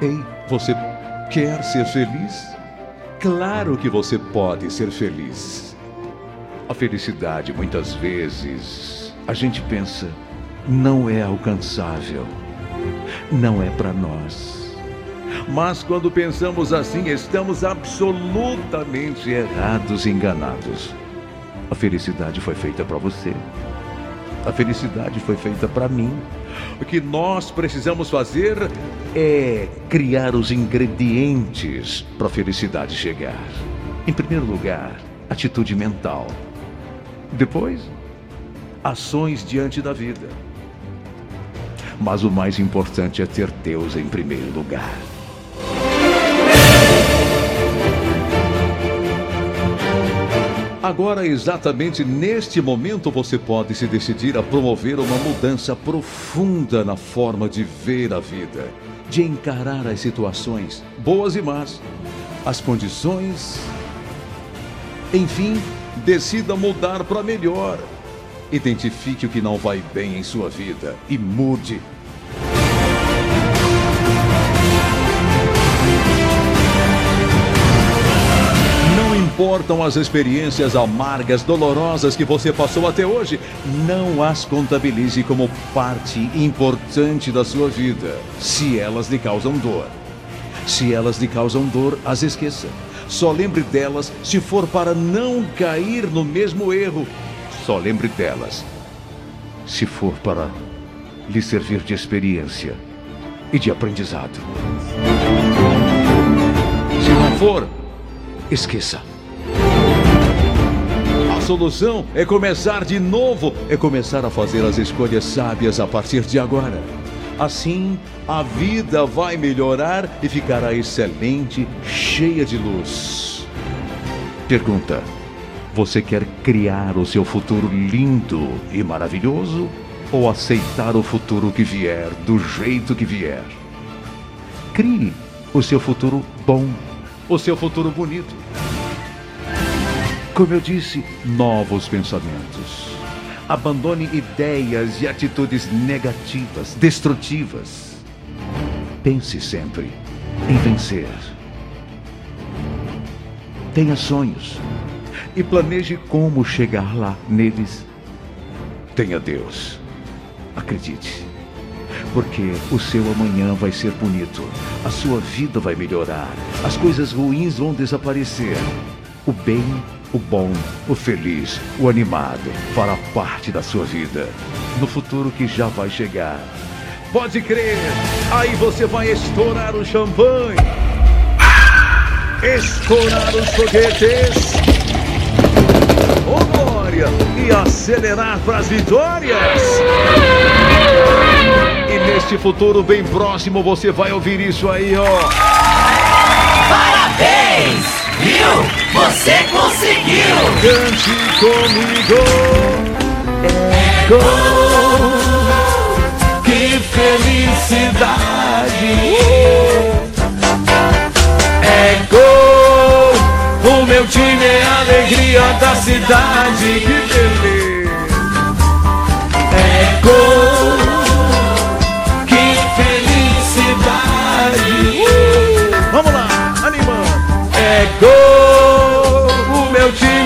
Ei, você quer ser feliz? Claro que você pode ser feliz. A felicidade, muitas vezes, a gente pensa, não é alcançável, não é para nós. Mas quando pensamos assim, estamos absolutamente errados e enganados. A felicidade foi feita para você. A felicidade foi feita para mim. O que nós precisamos fazer é criar os ingredientes para a felicidade chegar. Em primeiro lugar, atitude mental. Depois, ações diante da vida. Mas o mais importante é ter Deus em primeiro lugar. Agora, exatamente neste momento, você pode se decidir a promover uma mudança profunda na forma de ver a vida, de encarar as situações, boas e más, as condições. Enfim, decida mudar para melhor. Identifique o que não vai bem em sua vida e mude. Importam as experiências amargas, dolorosas que você passou até hoje, não as contabilize como parte importante da sua vida, se elas lhe causam dor. Se elas lhe causam dor, as esqueça. Só lembre delas se for para não cair no mesmo erro. Só lembre delas se for para lhe servir de experiência e de aprendizado. Se não for, esqueça. Solução é começar de novo, é começar a fazer as escolhas sábias a partir de agora. Assim, a vida vai melhorar e ficará excelente, cheia de luz. Pergunta: Você quer criar o seu futuro lindo e maravilhoso ou aceitar o futuro que vier do jeito que vier? Crie o seu futuro bom, o seu futuro bonito. Como eu disse, novos pensamentos. Abandone ideias e atitudes negativas, destrutivas. Pense sempre em vencer. Tenha sonhos e planeje como chegar lá neles. Tenha Deus. Acredite. Porque o seu amanhã vai ser bonito, a sua vida vai melhorar, as coisas ruins vão desaparecer. O bem, o bom, o feliz, o animado fará parte da sua vida no futuro que já vai chegar. Pode crer, aí você vai estourar o champanhe, estourar os foguetes, ô glória, e acelerar para as vitórias. E neste futuro bem próximo você vai ouvir isso aí, ó. Parabéns! Viu? Você conseguiu! Cante comigo. É gol. Que felicidade. É gol. O meu time é a alegria da cidade. Que beleza. É gol.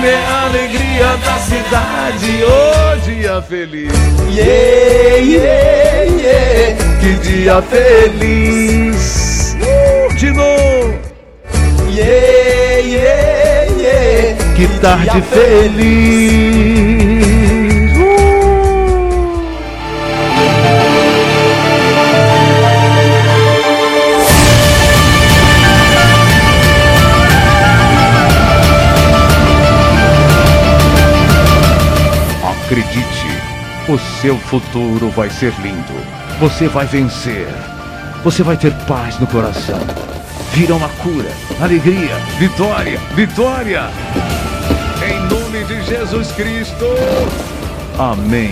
É a alegria da cidade. Ô dia feliz! Yeah, yeah, yeah! Que dia feliz! Uh, de novo! Yeah, yeah, yeah! Que tarde feliz! Seu futuro vai ser lindo. Você vai vencer. Você vai ter paz no coração. Virá uma cura, alegria, vitória, vitória. Em nome de Jesus Cristo. Amém.